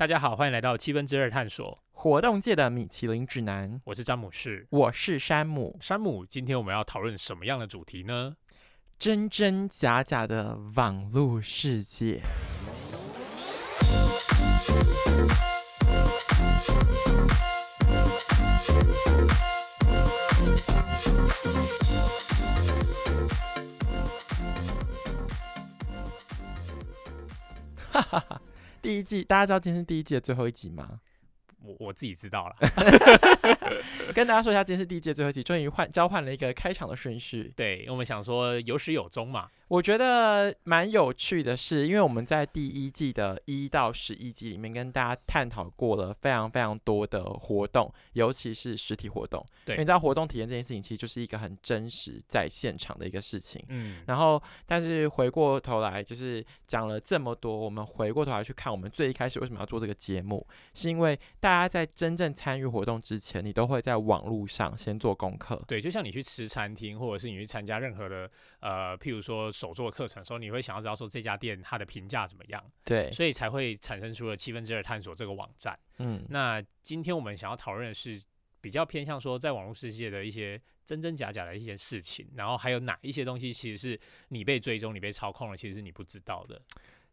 大家好，欢迎来到七分之二探索，活动界的米其林指南。我是詹姆士，我是山姆。山姆，今天我们要讨论什么样的主题呢？真真假假的网络世界。哈哈哈，第一季，大家知道今天是第一季的最后一集吗？我我自己知道了，跟大家说一下，今天是第一届最后一集，终于换交换了一个开场的顺序。对我们想说有始有终嘛。我觉得蛮有趣的是，因为我们在第一季的一到十一集里面跟大家探讨过了非常非常多的活动，尤其是实体活动。对，你知道活动体验这件事情其实就是一个很真实在现场的一个事情。嗯，然后但是回过头来就是讲了这么多，我们回过头来去看我们最一开始为什么要做这个节目，是因为大家在真正参与活动之前，你都会在网络上先做功课。对，就像你去吃餐厅，或者是你去参加任何的呃，譬如说。手作课程的时候，你会想要知道说这家店它的评价怎么样？对，所以才会产生出了七分之二探索这个网站。嗯，那今天我们想要讨论的是比较偏向说在网络世界的一些真真假假的一些事情，然后还有哪一些东西其实是你被追踪、你被操控了，其实是你不知道的。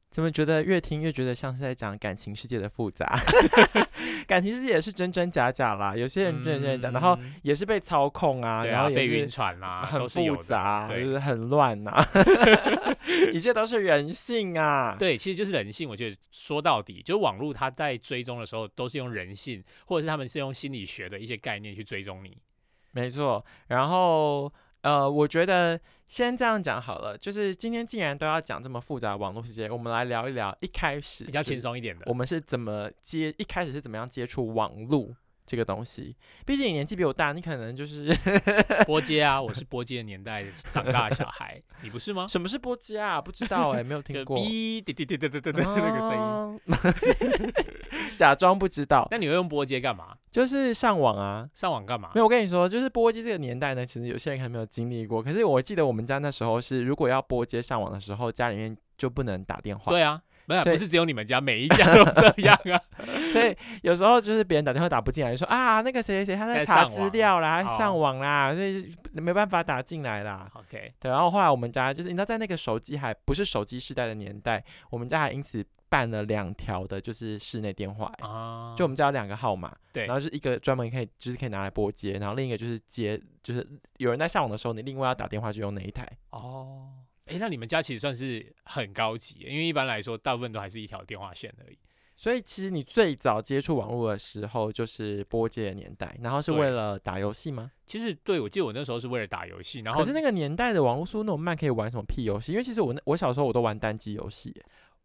怎么觉得越听越觉得像是在讲感情世界的复杂？感情世界也是真真假假啦，有些人真真假，然后也是被操控啊，然后被晕船啦，很复杂，就是很乱呐，一切都是人性啊。对，其实就是人性。我觉得说到底，就是网络它在追踪的时候，都是用人性，或者是他们是用心理学的一些概念去追踪你。没错，然后。呃，我觉得先这样讲好了。就是今天既然都要讲这么复杂的网络世界，我们来聊一聊一开始比较轻松一点的，我们是怎么接一开始是怎么样接触网络。这个东西，毕竟你年纪比我大，你可能就是波 接啊，我是波接的年代长大的小孩，你不是吗？什么是波接啊？不知道哎，没有听过。滴滴滴滴滴滴滴那个声音，假装不知道。那你会用波接干嘛？就是上网啊。上网干嘛？没有，我跟你说，就是波接这个年代呢，其实有些人还没有经历过。可是我记得我们家那时候是，如果要波接上网的时候，家里面就不能打电话。对啊。没有，不是只有你们家，每一家都这样啊。所以有时候就是别人打电话打不进来，就说啊，那个谁谁谁他在查资料啦，上网啦，所以没办法打进来啦。OK，对。然后后来我们家就是你知道，在那个手机还不是手机时代的年代，我们家还因此办了两条的，就是室内电话啊。就我们家有两个号码，对。然后是一个专门可以就是可以拿来拨接，然后另一个就是接，就是有人在上网的时候，你另外要打电话就用那一台。哦。哎，那你们家其实算是很高级，因为一般来说，大部分都还是一条电话线而已。所以其实你最早接触网络的时候，就是拨接的年代，然后是为了打游戏吗？其实对，我记得我那时候是为了打游戏，然后可是那个年代的网络速度那么慢，可以玩什么屁游戏？因为其实我那我小时候我都玩单机游戏。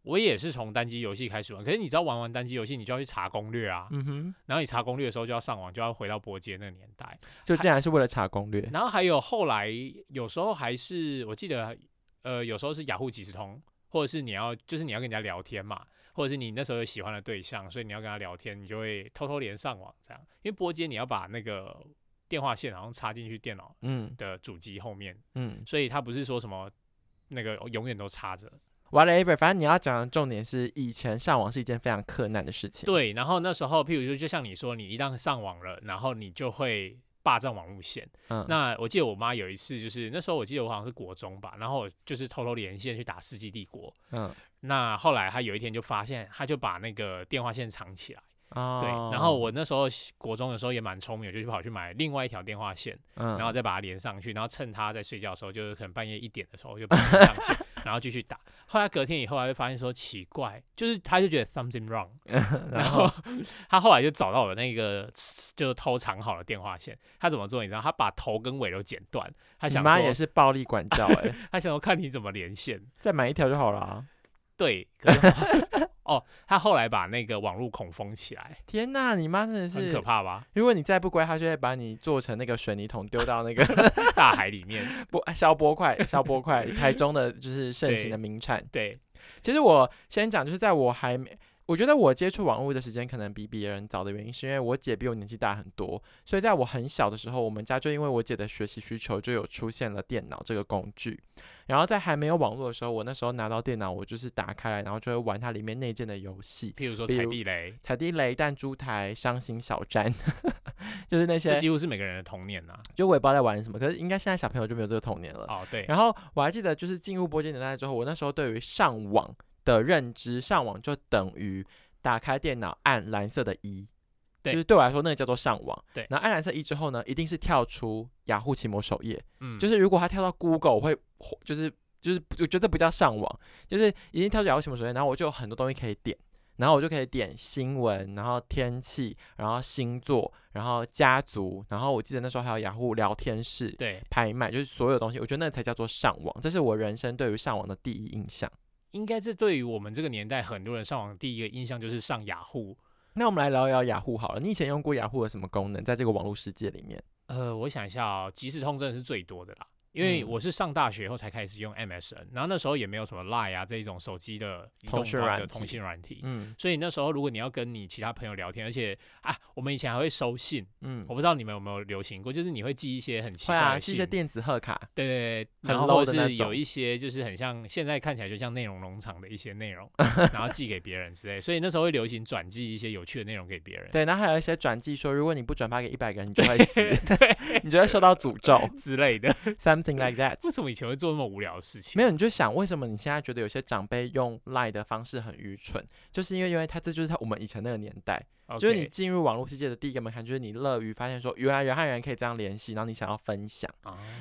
我也是从单机游戏开始玩，可是你知道玩完单机游戏，你就要去查攻略啊。嗯哼。然后你查攻略的时候就要上网，就要回到波接那个年代，就竟然是为了查攻略。然后还有后来有时候还是我记得。呃，有时候是雅虎即时通，或者是你要，就是你要跟人家聊天嘛，或者是你那时候有喜欢的对象，所以你要跟他聊天，你就会偷偷连上网这样。因为拨接你要把那个电话线好像插进去电脑嗯的主机后面嗯，所以它不是说什么那个永远都插着。Whatever，反正你要讲的重点是以前上网是一件非常困难的事情。对，然后那时候譬如说，就像你说，你一旦上网了，然后你就会。霸占网路线，嗯，那我记得我妈有一次，就是那时候我记得我好像是国中吧，然后就是偷偷连线去打世纪帝国，嗯，那后来她有一天就发现，她就把那个电话线藏起来。对，然后我那时候国中的时候也蛮聪明，就去跑去买另外一条电话线，然后再把它连上去，然后趁他在睡觉的时候，就是可能半夜一点的时候就把它上线，然后继续打。后来隔天以后，他就发现说奇怪，就是他就觉得 something wrong，然后他后来就找到了那个就是偷藏好的电话线，他怎么做你知道？他把头跟尾都剪断，他想妈也是暴力管教哎，他想要看你怎么连线，再买一条就好了。对，哦，他后来把那个网络孔封起来。天哪，你妈真的是很可怕吧？如果你再不乖，他就会把你做成那个水泥桶，丢到那个 大海里面。不，消波块，消波块，台中的就是盛行的名产。对，其实我先讲，就是在我还没。我觉得我接触网络的时间可能比别人早的原因，是因为我姐比我年纪大很多，所以在我很小的时候，我们家就因为我姐的学习需求，就有出现了电脑这个工具。然后在还没有网络的时候，我那时候拿到电脑，我就是打开来，然后就会玩它里面内建的游戏，譬如说踩地雷、踩地雷、弹珠台、伤心小站，就是那些，几乎是每个人的童年呐。就我也不知道在玩什么，可是应该现在小朋友就没有这个童年了。哦，对。然后我还记得，就是进入播间年代之后，我那时候对于上网的认知，上网就等于打开电脑按蓝色的一。就是对我来说，那个叫做上网。对，然后按蓝色一之后呢，一定是跳出雅虎奇摩首页。嗯，就是如果他跳到 Google，会就是就是我觉得不叫上网，就是一定跳出雅虎奇摩首页，然后我就有很多东西可以点，然后我就可以点新闻，然后天气，然后星座，然后家族，然后我记得那时候还有雅虎聊天室，对，拍卖，就是所有东西，我觉得那才叫做上网，这是我人生对于上网的第一印象。应该这对于我们这个年代很多人上网第一个印象就是上雅虎。那我们来聊一聊雅虎好了。你以前用过雅虎的什么功能？在这个网络世界里面，呃，我想一下哦，即时通真的是最多的啦。因为我是上大学后才开始用 MSN，然后那时候也没有什么 Line 啊这一种手机的通讯软通信软体，嗯，所以那时候如果你要跟你其他朋友聊天，而且啊，我们以前还会收信，嗯，我不知道你们有没有流行过，就是你会寄一些很奇怪的信，寄一些电子贺卡，对对对，然后是有一些就是很像现在看起来就像内容农场的一些内容，然后寄给别人之类，所以那时候会流行转寄一些有趣的内容给别人，对，然后还有一些转寄说如果你不转发给一百个人，你就会死，对，你就会受到诅咒之类的，something like that。为什么以前会做那么无聊的事情，没有你就想为什么你现在觉得有些长辈用赖的方式很愚蠢，就是因为因为他这就是他我们以前那个年代，就是你进入网络世界的第一个门槛，就是你乐于发现说原来人和人可以这样联系，然后你想要分享。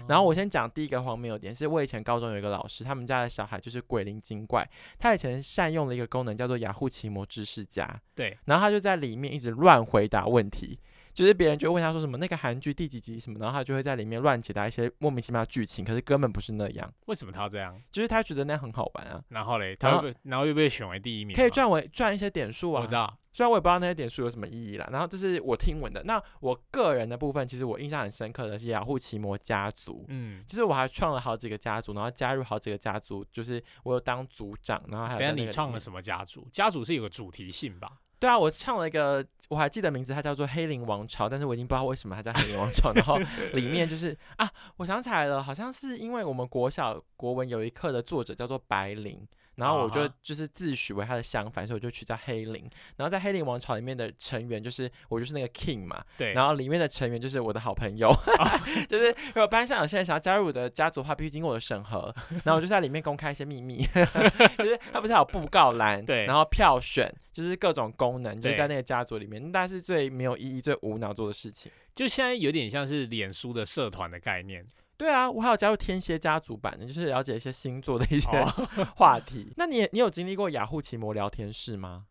然后我先讲第一个荒谬点，是我以前高中有一个老师，他们家的小孩就是鬼灵精怪，他以前善用了一个功能叫做雅虎奇摩知识家，对，然后他就在里面一直乱回答问题。就是别人就问他说什么那个韩剧第几集什么，然后他就会在里面乱解答一些莫名其妙的剧情，可是根本不是那样。为什么他要这样？就是他觉得那样很好玩啊。然后嘞，然后然后又被选为第一名，可以赚为赚一些点数啊。我知道，虽然我也不知道那些点数有什么意义啦。然后这是我听闻的。那我个人的部分，其实我印象很深刻的是雅虎奇摩家族。嗯，就是我还创了好几个家族，然后加入好几个家族，就是我有当组长，然后还有。等下你创了什么家族？家族是有个主题性吧？对啊，我唱了一个，我还记得名字，它叫做《黑灵王朝》，但是我已经不知道为什么它叫《黑灵王朝》。然后里面就是 啊，我想起来了，好像是因为我们国小国文有一课的作者叫做白灵。然后我就就是自诩为他的相反，所以我就取叫黑灵。然后在黑灵王朝里面的成员就是我就是那个 king 嘛，对。然后里面的成员就是我的好朋友，就是如果班上有些人想要加入我的家族的话，必须经过我的审核。然后我就在里面公开一些秘密，就是他不是有布告栏，对。然后票选，就是各种功能，就是在那个家族里面，那是最没有意义、最无脑做的事情。就现在有点像是脸书的社团的概念。对啊，我还有加入天蝎家族版的，就是了解一些星座的一些 话题。那你你有经历过雅虎奇摩聊天室吗？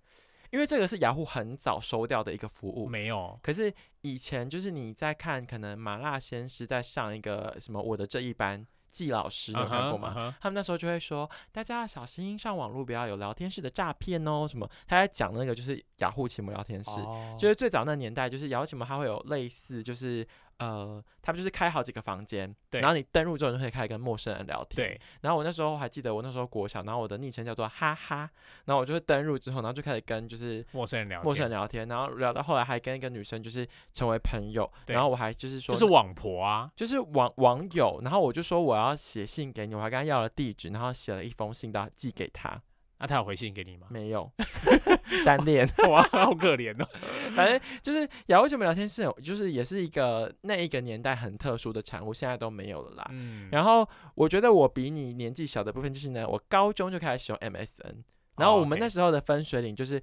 因为这个是雅虎很早收掉的一个服务。没有。可是以前就是你在看，可能麻辣鲜师在上一个什么我的这一班季老师，你有看过吗？他们那时候就会说，大家要小心上网络，不要有聊天室的诈骗哦。什么？他在讲那个就是雅虎奇摩聊天室，就是最早那年代，就是雅虎奇摩它会有类似就是。呃，他们就是开好几个房间，对，然后你登录之后就可以开始跟陌生人聊天，对。然后我那时候还记得，我那时候国小，然后我的昵称叫做哈哈，然后我就会登录之后，然后就开始跟就是陌生人聊，陌生人聊天，然后聊到后来还跟一个女生就是成为朋友，然后我还就是说，就是网婆啊，就是网网友，然后我就说我要写信给你，我还跟他要了地址，然后写了一封信到寄给他。那他有回信给你吗？没有，单恋哇，好可怜哦。反正就是雅虎什么聊天室，就是也是一个那一个年代很特殊的产物，现在都没有了啦。嗯。然后我觉得我比你年纪小的部分就是呢，我高中就开始使用 MSN，然后我们那时候的分水岭就是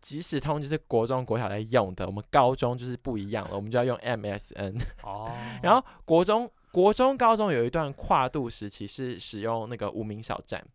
即时通，就是国中国小在用的，我们高中就是不一样了，我们就要用 MSN。哦。然后国中、国中、高中有一段跨度时期是使用那个无名小站。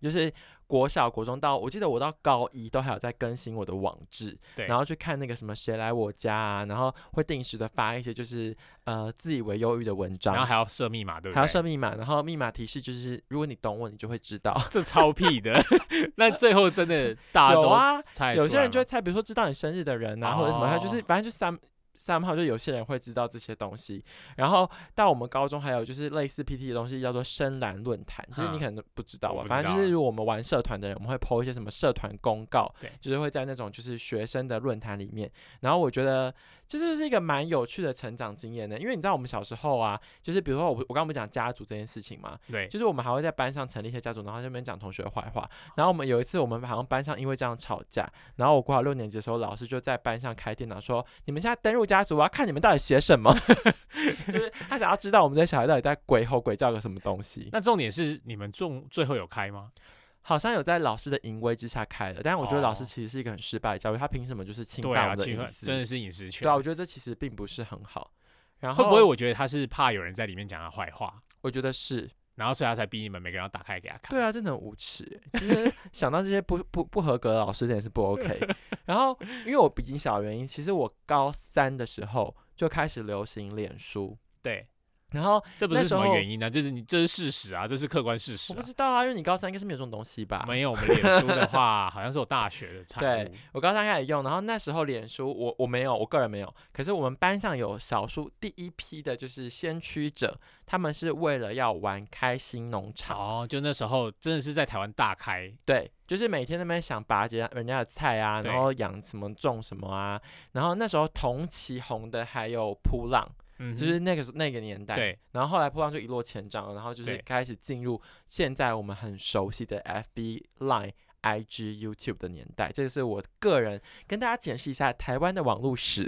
就是国小、国中到，我记得我到高一都还有在更新我的网志，对，然后去看那个什么谁来我家啊，然后会定时的发一些就是呃自以为忧郁的文章，然后还要设密码，对不对？还要设密码，然后密码提示就是如果你懂我，你就会知道。这超屁的，那最后真的大家都啊，有些人就会猜，比如说知道你生日的人啊，或者什么，他就是反正就三。三号就有些人会知道这些东西。然后到我们高中还有就是类似 PT 的东西，叫做深蓝论坛，就是你可能不知道吧？反正就是如果我们玩社团的人，我们会 po 一些什么社团公告，对，就是会在那种就是学生的论坛里面。然后我觉得这就是一个蛮有趣的成长经验的，因为你知道我们小时候啊，就是比如说我我刚刚不讲家族这件事情嘛，对，就是我们还会在班上成立一些家族，然后这边讲同学坏话。然后我们有一次我们好像班上因为这样吵架，然后我过了六年级的时候，老师就在班上开电脑说：“你们现在登入家族，我要看你们到底写什么。”就是他想要知道我们这些小孩到底在鬼吼鬼叫个什么东西。那重点是你们中最后有开吗？好像有在老师的淫威之下开了，但是我觉得老师其实是一个很失败的教育，他凭什么就是侵犯我的隐私？真的是隐私权。对啊，我觉得这其实并不是很好。然后会不会我觉得他是怕有人在里面讲他坏话？我觉得是。然后所以他才逼你们每个人要打开给他看。对啊，真的很无耻，就是 想到这些不不不合格的老师，真的是不 OK。然后因为我比你小原因，其实我高三的时候就开始流行脸书。对。然后这不是什么原因呢？就是你这是事实啊，这是客观事实。我不知道啊，因为你高三应该是没有这种东西吧？没有，我们脸书的话 好像是我大学的产物。对，我高三开始用，然后那时候脸书我我没有，我个人没有。可是我们班上有少数第一批的就是先驱者，他们是为了要玩开心农场。哦，就那时候真的是在台湾大开。对，就是每天那边想拔节人家的菜啊，然后养什么种什么啊。然后那时候同期红的还有扑浪。就是那个那个年代，对，然后后来破浪就一落千丈，然后就是开始进入现在我们很熟悉的 FB、Line、IG、YouTube 的年代。这个是我个人跟大家解释一下台湾的网络史，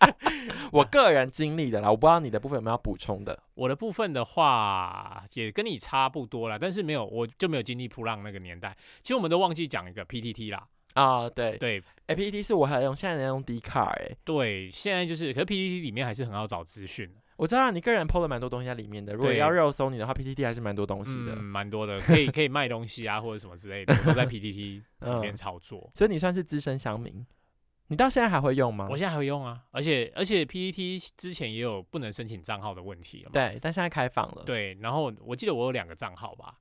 我个人经历的啦。我不知道你的部分有没有要补充的。我的部分的话也跟你差不多啦，但是没有，我就没有经历破浪那个年代。其实我们都忘记讲一个 PTT 啦。啊，对对，A P T 是我还用，现在能用 D 卡哎，对，现在就是，可是 PPT 里面还是很好找资讯。我知道你个人 PO 了蛮多东西在里面的，如果要肉搜你的话，PPT 还是蛮多东西的，蛮多的，可以可以卖东西啊，或者什么之类的，都在 PPT 里面操作。所以你算是资深乡民，你到现在还会用吗？我现在还会用啊，而且而且 PPT 之前也有不能申请账号的问题了，对，但现在开放了。对，然后我记得我有两个账号吧。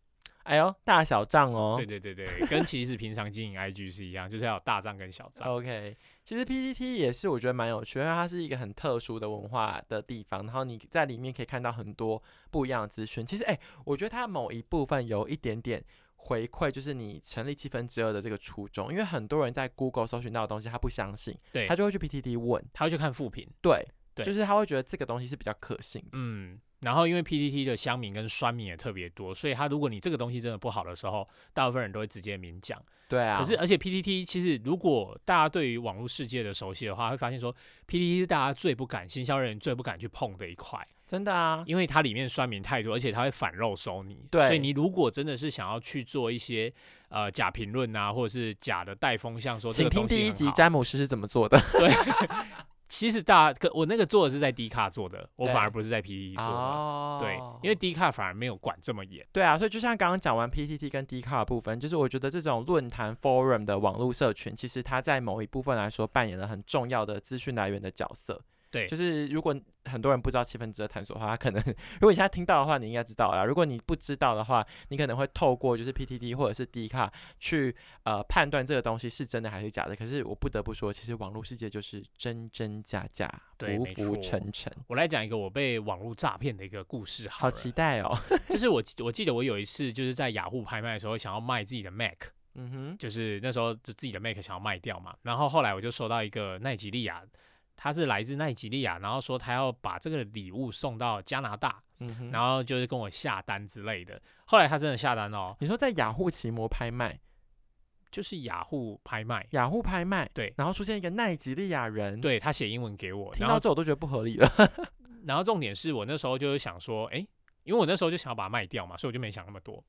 哎呦，大小账哦！对对对对，跟其实平常经营 IG 是一样，就是要有大账跟小账。OK，其实 PPT 也是我觉得蛮有趣，因为它是一个很特殊的文化的地方，然后你在里面可以看到很多不一样的资讯。其实，哎，我觉得它某一部分有一点点回馈，就是你成立七分之二的这个初衷，因为很多人在 Google 搜寻到的东西，他不相信，对，他就会去 PTT 问，他会去看复评，对，就是他会觉得这个东西是比较可信。嗯。然后，因为 PPT 的乡民跟酸民也特别多，所以他如果你这个东西真的不好的时候，大部分人都会直接明讲。对啊。可是，而且 PPT 其实如果大家对于网络世界的熟悉的话，会发现说 PPT 是大家最不敢、行销人最不敢去碰的一块。真的啊。因为它里面酸民太多，而且它会反肉收你。对。所以你如果真的是想要去做一些呃假评论啊，或者是假的带风向，说请听第一集詹姆斯是怎么做的。对。其实大可我那个做的是在 D 卡做的，我反而不是在 PTT 做的。对，因为 D 卡反而没有管这么严。对啊，所以就像刚刚讲完 PTT 跟 D 卡的部分，就是我觉得这种论坛 Forum 的网络社群，其实它在某一部分来说扮演了很重要的资讯来源的角色。对，就是如果很多人不知道七分之二探索的话，他可能 如果你现在听到的话，你应该知道啦。如果你不知道的话，你可能会透过就是 PTT 或者是 D 卡去呃判断这个东西是真的还是假的。可是我不得不说，其实网络世界就是真真假假，浮浮沉沉。我来讲一个我被网络诈骗的一个故事，好期待哦！就是我我记得我有一次就是在雅虎拍卖的时候，想要卖自己的 Mac，嗯哼，就是那时候就自己的 Mac 想要卖掉嘛。然后后来我就收到一个奈吉利亚。他是来自奈及利亚，然后说他要把这个礼物送到加拿大，然后就是跟我下单之类的。后来他真的下单哦。你说在雅虎奇摩拍卖，就是雅虎拍卖，雅虎拍卖对，然后出现一个奈及利亚人，对他写英文给我，听到这我都觉得不合理了。然后重点是我那时候就是想说，哎，因为我那时候就想要把它卖掉嘛，所以我就没想那么多。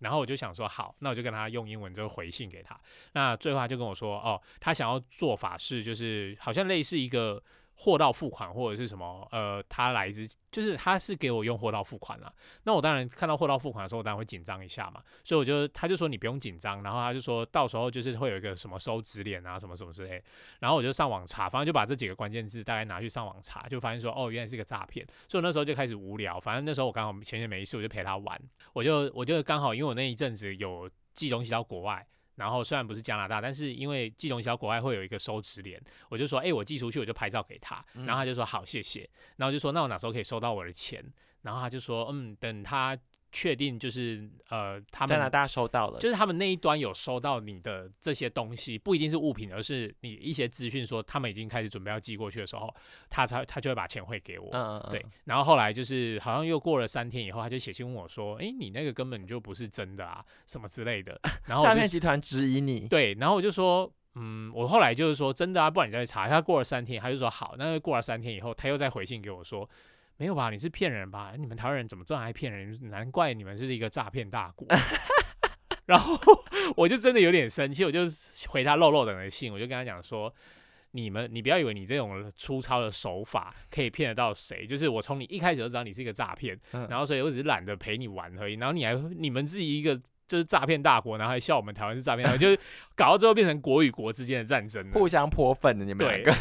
然后我就想说好，那我就跟他用英文就回信给他。那最后他就跟我说，哦，他想要做法是，就是好像类似一个。货到付款或者是什么，呃，他来自就是他是给我用货到付款了，那我当然看到货到付款的时候，我当然会紧张一下嘛，所以我就他就说你不用紧张，然后他就说到时候就是会有一个什么收纸脸啊什么什么之类，然后我就上网查，反正就把这几个关键字大概拿去上网查，就发现说哦原来是个诈骗，所以那时候就开始无聊，反正那时候我刚好闲闲没事，我就陪他玩，我就我就刚好因为我那一阵子有寄东西到国外。然后虽然不是加拿大，但是因为寄东西到国外会有一个收纸联，我就说，哎，我寄出去我就拍照给他，然后他就说好，谢谢，然后就说那我哪时候可以收到我的钱？然后他就说，嗯，等他。确定就是呃，他们加拿大收到了，就是他们那一端有收到你的这些东西，不一定是物品，而是你一些资讯，说他们已经开始准备要寄过去的时候，他才他就会把钱汇给我。嗯嗯对，然后后来就是好像又过了三天以后，他就写信问我说：“哎，你那个根本就不是真的啊，什么之类的。”然后诈骗集团质疑你。对，然后我就说：“嗯，我后来就是说真的啊，不然你再去查。”他过了三天，他就说：“好。”那过了三天以后，他又再回信给我说。没有吧？你是骗人吧？你们台湾人怎么这么爱骗人？难怪你们是一个诈骗大国。然后我就真的有点生气，我就回他漏漏等的信，我就跟他讲说：你们，你不要以为你这种粗糙的手法可以骗得到谁。就是我从你一开始就知道你是一个诈骗，然后所以我只是懒得陪你玩而已。然后你还你们自己一个。就是诈骗大国，然后还笑我们台湾是诈骗大国，就是搞到最后变成国与国之间的战争，互相泼粪的你们两个。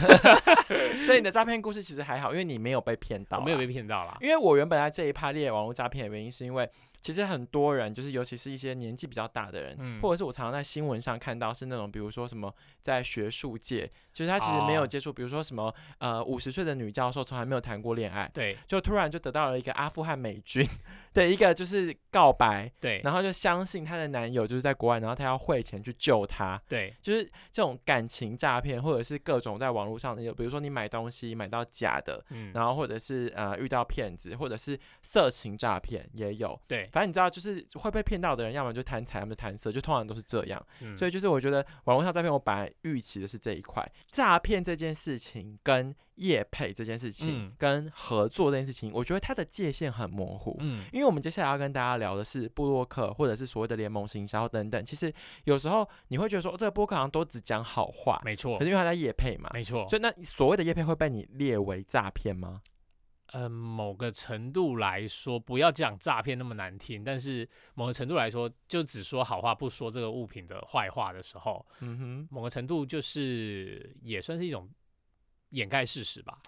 所以你的诈骗故事其实还好，因为你没有被骗到，没有被骗到啦。因为我原本在这一趴列网络诈骗的原因，是因为。其实很多人，就是尤其是一些年纪比较大的人，或者是我常常在新闻上看到，是那种比如说什么在学术界，就是他其实没有接触，比如说什么呃五十岁的女教授从来没有谈过恋爱，对，就突然就得到了一个阿富汗美军 的一个就是告白，对，然后就相信她的男友就是在国外，然后她要汇钱去救他，对，就是这种感情诈骗，或者是各种在网络上有，比如说你买东西买到假的，嗯，然后或者是呃遇到骗子，或者是色情诈骗也有，对。反正你知道，就是会被骗到的人，要么就贪财，要么贪色，就通常都是这样。所以就是我觉得网络上诈骗，我本来预期的是这一块诈骗这件事情，跟业配这件事情，跟合作这件事情，我觉得它的界限很模糊。嗯，因为我们接下来要跟大家聊的是布洛克，或者是所谓的联盟行销等等。其实有时候你会觉得说，这个播客好像都只讲好话，没错。可是因为他在业配嘛，没错。所以那所谓的业配会被你列为诈骗吗？呃，某个程度来说，不要讲诈骗那么难听，但是某个程度来说，就只说好话，不说这个物品的坏话的时候，嗯哼，某个程度就是也算是一种掩盖事实吧。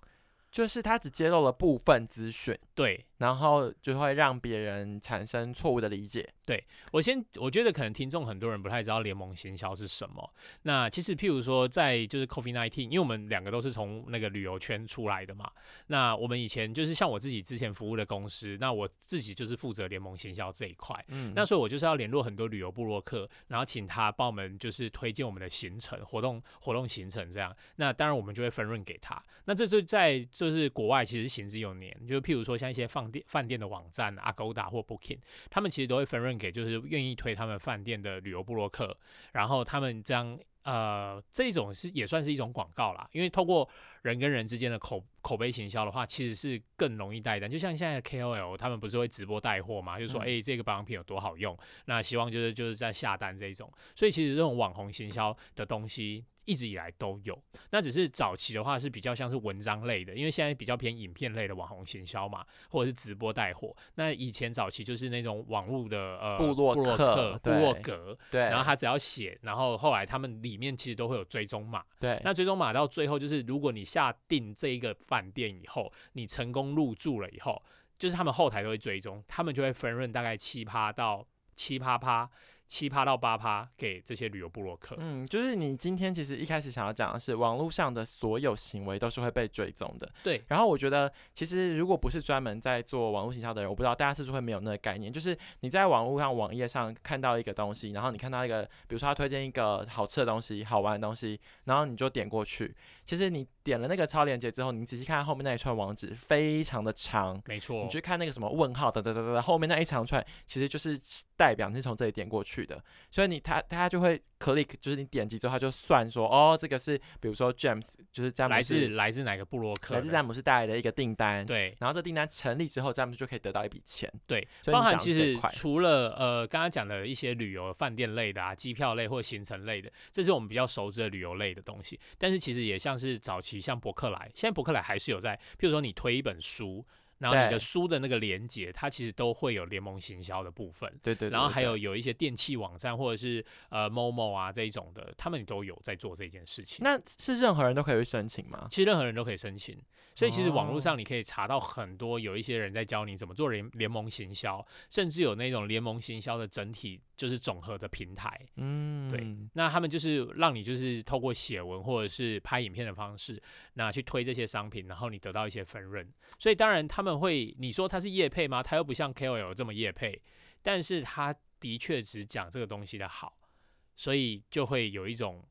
就是他只揭露了部分资讯，对，然后就会让别人产生错误的理解。对我先，我觉得可能听众很多人不太知道联盟行销是什么。那其实，譬如说，在就是 COVID nineteen，因为我们两个都是从那个旅游圈出来的嘛。那我们以前就是像我自己之前服务的公司，那我自己就是负责联盟行销这一块。嗯，那所以我就是要联络很多旅游部落客，然后请他帮我们就是推荐我们的行程、活动、活动行程这样。那当然我们就会分润给他。那这是在就是国外其实行之有年，就譬如说像一些饭店饭店的网站，Agoda 或 Booking，他们其实都会分润。给就是愿意推他们饭店的旅游部落客，然后他们这样呃，这种是也算是一种广告啦，因为透过人跟人之间的口口碑行销的话，其实是更容易带单。就像现在的 KOL 他们不是会直播带货嘛，就说哎这个保养品有多好用，那希望就是就是在下单这种，所以其实这种网红行销的东西。一直以来都有，那只是早期的话是比较像是文章类的，因为现在比较偏影片类的网红行销嘛，或者是直播带货。那以前早期就是那种网络的呃部落客、部落格，对，然后他只要写，然后后来他们里面其实都会有追踪码，对。那追踪码到最后就是，如果你下定这一个饭店以后，你成功入住了以后，就是他们后台都会追踪，他们就会分润大概七趴到七趴趴。七趴到八趴给这些旅游部落客。嗯，就是你今天其实一开始想要讲的是，网络上的所有行为都是会被追踪的。对。然后我觉得，其实如果不是专门在做网络营销的人，我不知道大家是不是会没有那个概念。就是你在网络上网页上看到一个东西，然后你看到一个，比如说他推荐一个好吃的东西、好玩的东西，然后你就点过去。其实你点了那个超链接之后，你仔细看后面那一串网址，非常的长。没错。你去看那个什么问号的，哒哒哒哒，后面那一长串，其实就是代表你是从这里点过去的。所以你他他就会 click，就是你点击之后，他就算说，哦，这个是比如说 James，就是詹姆斯来自来自哪个部落客？来自詹姆斯带来的一个订单。对。然后这订单成立之后，詹姆斯就可以得到一笔钱。对。包含其实除了呃刚刚讲的一些旅游饭店类的啊，机票类或行程类的，这是我们比较熟知的旅游类的东西。但是其实也像是早期像博客来，现在博客来还是有在，譬如说你推一本书。然后你的书的那个连接，它其实都会有联盟行销的部分。对对。然后还有有一些电器网站或者是呃某某啊这一种的，他们都有在做这件事情。那是任何人都可以去申请吗？其实任何人都可以申请。所以其实网络上你可以查到很多有一些人在教你怎么做联联盟行销，甚至有那种联盟行销的整体。就是总和的平台，嗯，对，那他们就是让你就是透过写文或者是拍影片的方式，那去推这些商品，然后你得到一些分润。所以当然他们会，你说他是业配吗？他又不像 KOL 这么业配，但是他的确只讲这个东西的好，所以就会有一种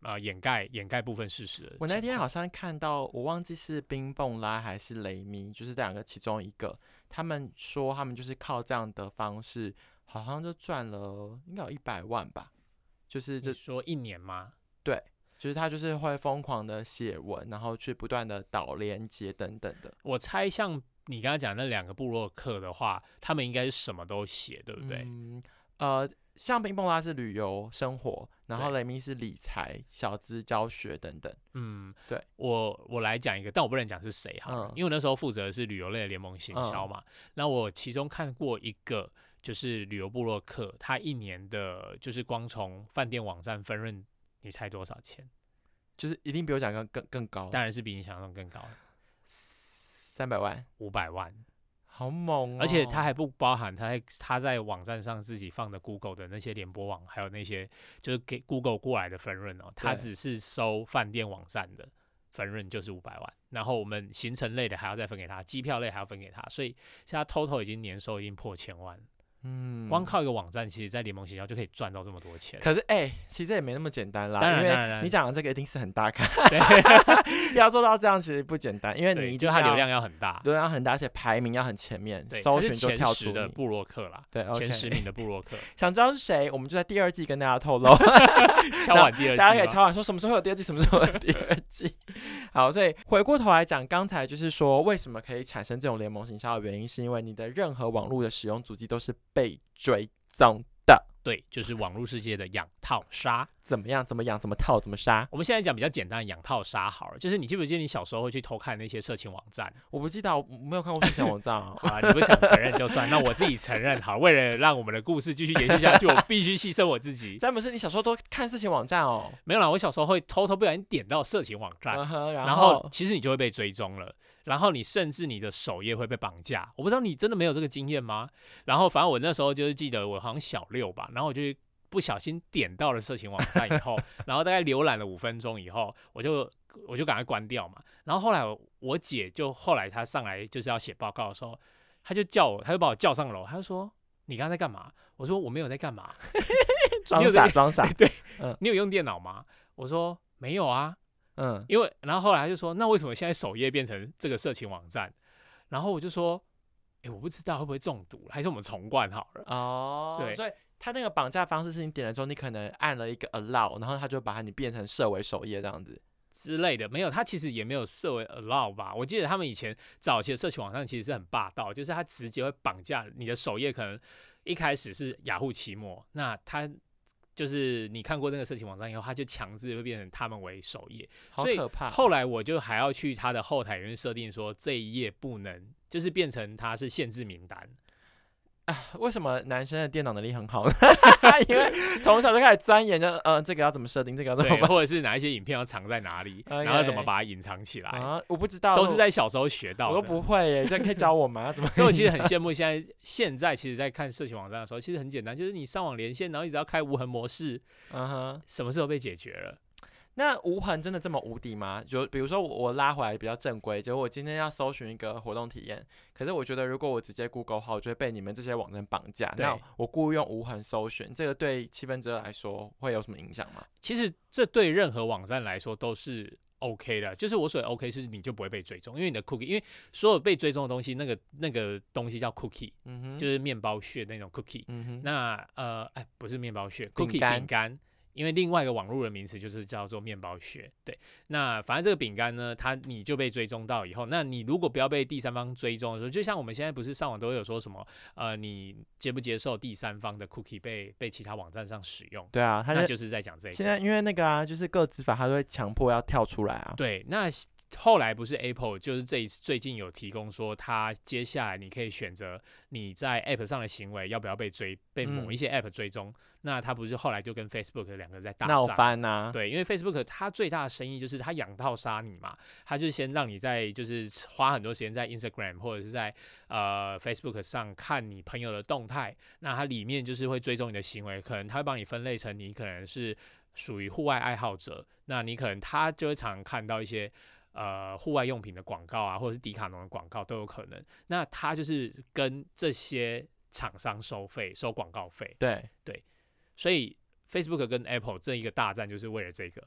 呃掩盖掩盖部分事实。我那天好像看到，我忘记是冰蹦拉还是雷米，就是这两个其中一个，他们说他们就是靠这样的方式。好像就赚了，应该有一百万吧。就是这说一年吗？对，就是他就是会疯狂的写文，然后去不断的导连接等等的。我猜像你刚刚讲那两个部落客的话，他们应该是什么都写，对不对？嗯，呃，像冰蹦拉是旅游生活，然后雷明是理财、小资教学等等。嗯，对我我来讲一个，但我不能讲是谁哈，因为我那时候负责的是旅游类的联盟行销嘛。那我其中看过一个。就是旅游部落客，他一年的，就是光从饭店网站分润，你猜多少钱？就是一定比我想象更更高，当然是比你想象中更高，三百万、五百万，好猛！而且他还不包含他在他在网站上自己放的 Google 的那些联播网，还有那些就是给 Google 过来的分润哦，他只是收饭店网站的分润就是五百万，然后我们行程类的还要再分给他，机票类还要分给他，所以现在 total 已经年收已经破千万。嗯，光靠一个网站，其实，在联盟学校就可以赚到这么多钱。可是，哎，其实也没那么简单啦。当然，当然，你讲的这个一定是很大咖。要做到这样，其实不简单，因为你就它流量要很大，流量很大，而且排名要很前面，搜寻就跳出的布洛克啦。对，前十名的布洛克。想知道是谁？我们就在第二季跟大家透露。敲完第二季，大家可以敲完说什么时候有第二季，什么时候有第二季。好，所以回过头来讲，刚才就是说，为什么可以产生这种联盟行销的原因，是因为你的任何网络的使用足迹都是被。追踪的，对，就是网络世界的养套杀，怎么样？怎么养？怎么套？怎么杀？我们现在讲比较简单的养套杀好了，就是你记不记得你小时候会去偷看那些色情网站？我不记得，我没有看过色情网站啊。好你不想承认就算，那我自己承认好。为了让我们的故事继续延续下去，我必须牺牲我自己。詹姆斯，你小时候都看色情网站哦？没有啦，我小时候会偷偷不小心点到色情网站，然后其实你就会被追踪了。然后你甚至你的首页会被绑架，我不知道你真的没有这个经验吗？然后反正我那时候就是记得我好像小六吧，然后我就不小心点到了色情网站以后，然后大概浏览了五分钟以后，我就我就赶快关掉嘛。然后后来我姐就后来她上来就是要写报告的时候，她就叫我，她就把我叫上楼，她就说你刚刚在干嘛？我说我没有在干嘛，装傻 装傻。对，你有用电脑吗？我说没有啊。嗯，因为然后后来他就说，那为什么现在首页变成这个色情网站？然后我就说，哎，我不知道会不会中毒，还是我们重灌好了。哦，对，所以他那个绑架方式是你点了之后，你可能按了一个 allow，然后他就把你变成设为首页这样子之类的。没有，他其实也没有设为 allow 吧？我记得他们以前早期的社群网站其实是很霸道，就是他直接会绑架你的首页，可能一开始是雅虎奇摩，那他。就是你看过那个社群网站以后，他就强制会变成他们为首页，好可怕。后来我就还要去他的后台里面设定说这一页不能，就是变成它是限制名单。啊，为什么男生的电脑能力很好呢？因为从小就开始钻研，就呃，这个要怎么设定，这个要怎么，或者是哪一些影片要藏在哪里，然后怎么把它隐藏起来啊？我不知道，都是在小时候学到。我都不会耶，这可以教我吗？怎么？所以我其实很羡慕现在，现在其实，在看色情网站的时候，其实很简单，就是你上网连线，然后你只要开无痕模式，嗯哼，什么事都被解决了。那无痕真的这么无敌吗？就比如说我拉回来比较正规，就我今天要搜寻一个活动体验，可是我觉得如果我直接 Google 号，就会被你们这些网站绑架。那我故意用无痕搜寻，这个对七分之二来说会有什么影响吗？其实这对任何网站来说都是 OK 的，就是我所谓 OK 是你就不会被追踪，因为你的 cookie，因为所有被追踪的东西，那个那个东西叫 cookie，嗯哼，就是面包屑那种 cookie，嗯哼，那呃哎不是面包屑，cookie 饼干。因为另外一个网络的名词就是叫做面包屑，对。那反正这个饼干呢，它你就被追踪到以后，那你如果不要被第三方追踪的时候，就像我们现在不是上网都有说什么，呃，你接不接受第三方的 cookie 被被其他网站上使用？对啊，那就是在讲这个。现在因为那个啊，就是个资法，它都会强迫要跳出来啊。对，那后来不是 Apple，就是这一次最近有提供说，它接下来你可以选择你在 App 上的行为要不要被追，被某一些 App 追踪。那它不是后来就跟 Facebook 两个在大闹翻呐？对，因为 Facebook 它最大的生意就是它养套杀你嘛，它就先让你在就是花很多时间在 Instagram 或者是在呃 Facebook 上看你朋友的动态，那它里面就是会追踪你的行为，可能它会帮你分类成你可能是属于户外爱好者，那你可能他就会常常看到一些。呃，户外用品的广告啊，或者是迪卡侬的广告都有可能。那他就是跟这些厂商收费，收广告费。对对，所以 Facebook 跟 Apple 这一个大战就是为了这个。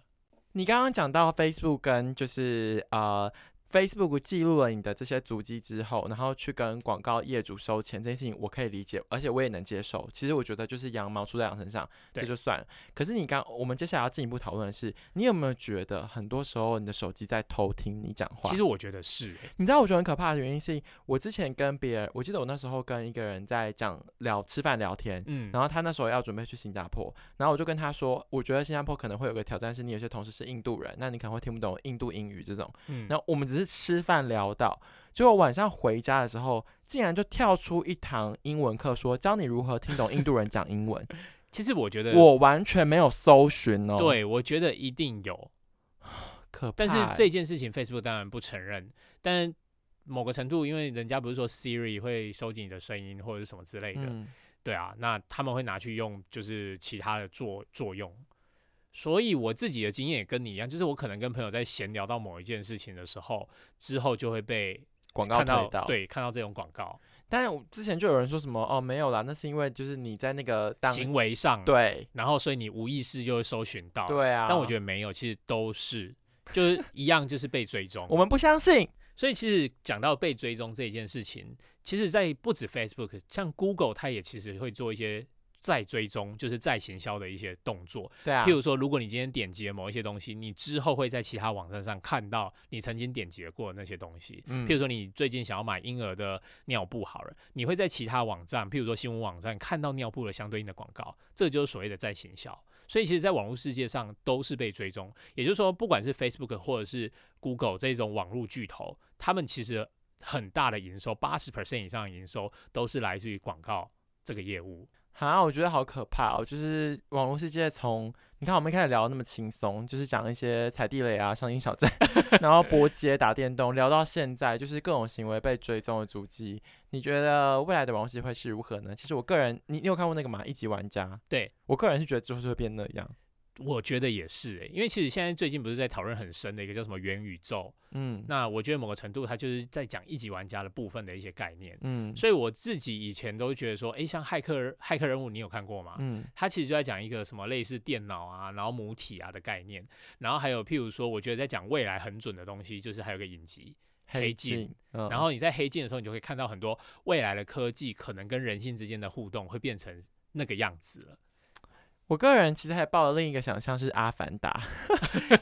你刚刚讲到 Facebook 跟就是呃。Facebook 记录了你的这些足迹之后，然后去跟广告业主收钱，这件事情我可以理解，而且我也能接受。其实我觉得就是羊毛出在羊身上，这就算了。可是你刚，我们接下来要进一步讨论的是，你有没有觉得很多时候你的手机在偷听你讲话？其实我觉得是。你知道我觉得很可怕的原因是，我之前跟别人，我记得我那时候跟一个人在讲聊吃饭聊天，嗯，然后他那时候要准备去新加坡，然后我就跟他说，我觉得新加坡可能会有个挑战，是你有些同事是印度人，那你可能会听不懂印度英语这种，嗯，那我们只是。吃饭聊到，结果晚上回家的时候，竟然就跳出一堂英文课，说教你如何听懂印度人讲英文。其实我觉得我完全没有搜寻哦。对，我觉得一定有，可但是这件事情 Facebook 当然不承认。但某个程度，因为人家不是说 Siri 会收集你的声音或者是什么之类的，对啊，那他们会拿去用，就是其他的作作用。所以我自己的经验也跟你一样，就是我可能跟朋友在闲聊到某一件事情的时候，之后就会被广告看到，对，看到这种广告。但之前就有人说什么哦，没有啦，那是因为就是你在那个行为上对，然后所以你无意识就会搜寻到，对啊。但我觉得没有，其实都是就是一样，就是被追踪。我们不相信。所以其实讲到被追踪这一件事情，其实在不止 Facebook，像 Google，它也其实会做一些。再追踪就是再行销的一些动作，对啊。譬如说，如果你今天点击了某一些东西，你之后会在其他网站上看到你曾经点击过的那些东西。嗯。譬如说，你最近想要买婴儿的尿布，好了，你会在其他网站，譬如说新闻网站看到尿布的相对应的广告，这就是所谓的再行销。所以，其实，在网络世界上都是被追踪。也就是说，不管是 Facebook 或者是 Google 这种网络巨头，他们其实很大的营收，八十 percent 以上的营收都是来自于广告这个业务。啊，我觉得好可怕哦！就是网络世界，从你看我们一开始聊那么轻松，就是讲一些踩地雷啊、伤心小站，然后波 街、打电动，聊到现在，就是各种行为被追踪的足迹。你觉得未来的网络世界会是如何呢？其实我个人，你你有看过那个吗？一级玩家，对我个人是觉得之后就会变那样。我觉得也是诶，因为其实现在最近不是在讨论很深的一个叫什么元宇宙，嗯，那我觉得某个程度它就是在讲一级玩家的部分的一些概念，嗯，所以我自己以前都觉得说，诶，像骇客骇客任务你有看过吗？嗯，它其实就在讲一个什么类似电脑啊，然后母体啊的概念，然后还有譬如说，我觉得在讲未来很准的东西，就是还有个影集黑镜，然后你在黑镜的时候，你就会看到很多未来的科技可能跟人性之间的互动会变成那个样子了。我个人其实还抱了另一个想象是《阿凡达》，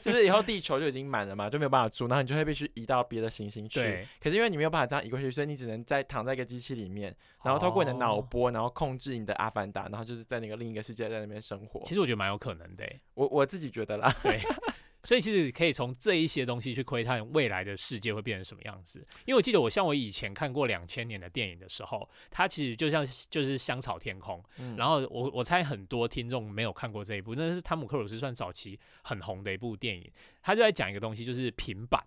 就是以后地球就已经满了嘛，就没有办法住，然后你就会必须移到别的行星去。可是因为你没有办法这样移过去，所以你只能在躺在一个机器里面，然后透过你的脑波，然后控制你的阿凡达，然后就是在那个另一个世界在那边生活。其实我觉得蛮有可能的，我我自己觉得啦。对。所以其实可以从这一些东西去窥探未来的世界会变成什么样子。因为我记得我像我以前看过两千年的电影的时候，它其实就像就是香草天空。然后我我猜很多听众没有看过这一部，那是汤姆克鲁斯算早期很红的一部电影。他就在讲一个东西，就是平板。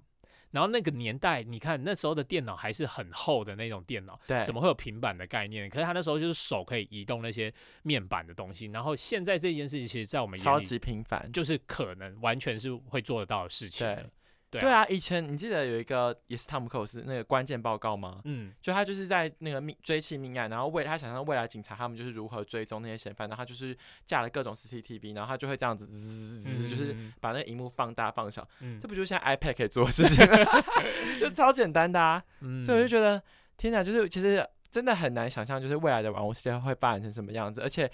然后那个年代，你看那时候的电脑还是很厚的那种电脑，对，怎么会有平板的概念？可是他那时候就是手可以移动那些面板的东西。然后现在这件事情，其实，在我们超级平凡，就是可能完全是会做得到的事情。对啊，以前你记得有一个也是汤姆克鲁斯那个关键报告吗？嗯，就他就是在那个命追缉命案，然后为他想象未来警察他们就是如何追踪那些嫌犯，然后他就是架了各种 CCTV，然后他就会这样子滋滋滋，就是把那个荧幕放大放小，这不就是像 iPad 可以做的事情，就超简单的啊！所以我就觉得天哪，就是其实真的很难想象，就是未来的网络世界会发展成什么样子，而且。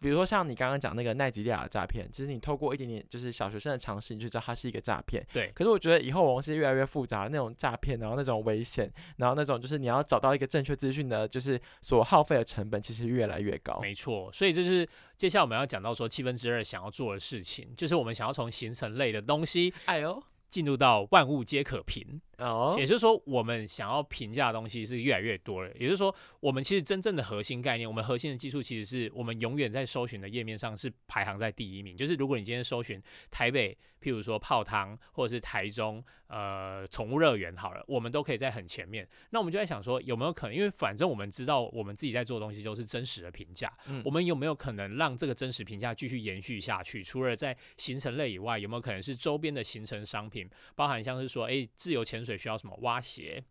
比如说像你刚刚讲那个奈吉利亚的诈骗，其实你透过一点点就是小学生的常识，你就知道它是一个诈骗。对。可是我觉得以后网络世界越来越复杂，那种诈骗，然后那种危险，然后那种就是你要找到一个正确资讯的，就是所耗费的成本其实越来越高。没错，所以这是接下来我们要讲到说七分之二想要做的事情，就是我们想要从形成类的东西，哎呦，进入到万物皆可评。哦，也就是说，我们想要评价的东西是越来越多了。也就是说，我们其实真正的核心概念，我们核心的技术，其实是我们永远在搜寻的页面上是排行在第一名。就是如果你今天搜寻台北，譬如说泡汤，或者是台中，呃，宠物乐园，好了，我们都可以在很前面。那我们就在想说，有没有可能？因为反正我们知道，我们自己在做的东西都是真实的评价。嗯，我们有没有可能让这个真实评价继续延续下去？除了在行程类以外，有没有可能是周边的行程商品，包含像是说，哎，自由潜水需要什么挖？鞋，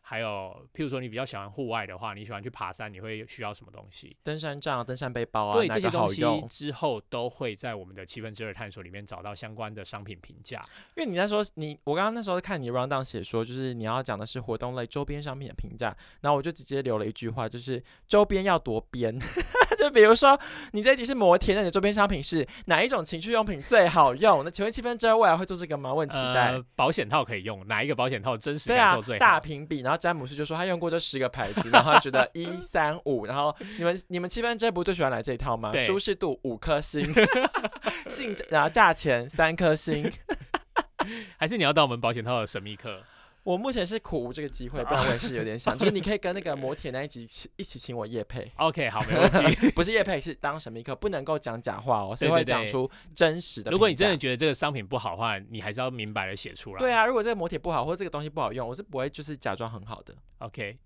还有，譬如说你比较喜欢户外的话，你喜欢去爬山，你会需要什么东西？登山杖、登山背包啊，对这些东西之后都会在我们的七分之二探索里面找到相关的商品评价。因为你在说你，我刚刚那时候看你 round down 写说，就是你要讲的是活动类周边商品的评价，然后我就直接留了一句话，就是周边要多边。就比如说，你这一集是摩天，那你的周边商品是哪一种情趣用品最好用？那请问七分之二未来会做这个吗？问期待。保险套可以用哪一个保险套真实感受最好？大评比，然后詹姆斯就说他用过这十个牌子，然后他觉得 一三五，然后你们你们七分之二不最喜欢来这一套吗？舒适度五颗星，性然后价钱三颗星，还是你要到我们保险套的神秘课？我目前是苦无这个机会，不然我也是有点想，就是你可以跟那个 摩铁那一集一起请我叶配。OK，好，没问题。不是叶配，是当神秘客，不能够讲假话哦，是会讲出真实的。如果你真的觉得这个商品不好的话，你还是要明白的写出来。对啊，如果这个磨铁不好，或者这个东西不好用，我是不会就是假装很好的。OK。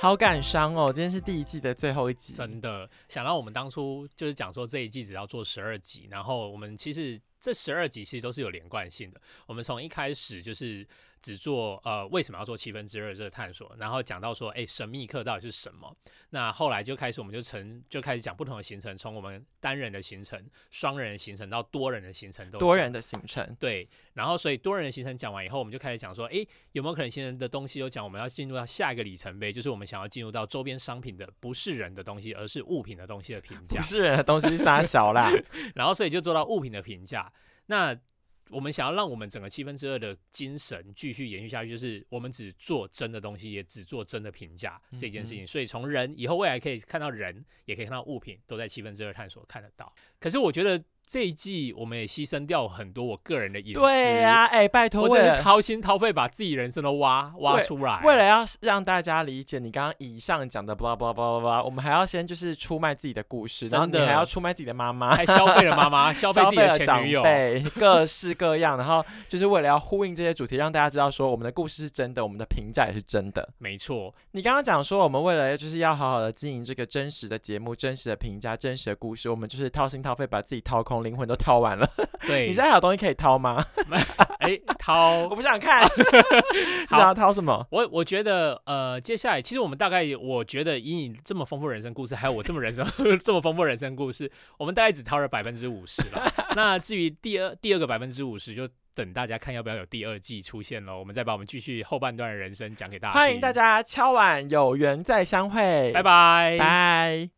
好感伤哦！今天是第一季的最后一集，真的想到我们当初就是讲说这一季只要做十二集，然后我们其实这十二集其实都是有连贯性的。我们从一开始就是。只做呃为什么要做七分之二这个探索，然后讲到说，哎，神秘客到底是什么？那后来就开始我们就成就开始讲不同的行程，从我们单人的行程、双人的行程到多人的行程都多人的行程对，然后所以多人的行程讲完以后，我们就开始讲说，哎，有没有可能行程的东西都讲？我们要进入到下一个里程碑，就是我们想要进入到周边商品的不是人的东西，而是物品的东西的评价。不是人的东西撒小啦，然后所以就做到物品的评价。那我们想要让我们整个七分之二的精神继续延续下去，就是我们只做真的东西，也只做真的评价这件事情。所以从人以后未来可以看到人，也可以看到物品，都在七分之二探索看得到。可是我觉得。这一季我们也牺牲掉很多我个人的隐私。对呀，哎，拜托，我真是掏心掏肺把自己人生都挖挖出来。为了要让大家理解你刚刚以上讲的，巴拉巴拉巴拉巴拉，我们还要先就是出卖自己的故事，然后你还要出卖自己的妈妈，还消费了妈妈，消费自己的前女友，各式各样。然后就是为了要呼应这些主题，让大家知道说我们的故事是真的，我们的评价也是真的。没错，你刚刚讲说我们为了就是要好好的经营这个真实的节目、真实的评价、真实的故事，我们就是掏心掏肺把自己掏空，灵魂都掏完了。对，你现在有东西可以掏吗？哎，掏，我不想看。想要掏什么？我我觉得，呃，接下来其实我们大概，我觉得以你这么丰富人生故事，还有我这么人生这么丰富人生故事，我们大概只掏了百分之五十了。那至于第二第二个百分之五十，就等大家看要不要有第二季出现喽。我们再把我们继续后半段的人生讲给大家。欢迎大家敲碗，有缘再相会，拜拜，拜。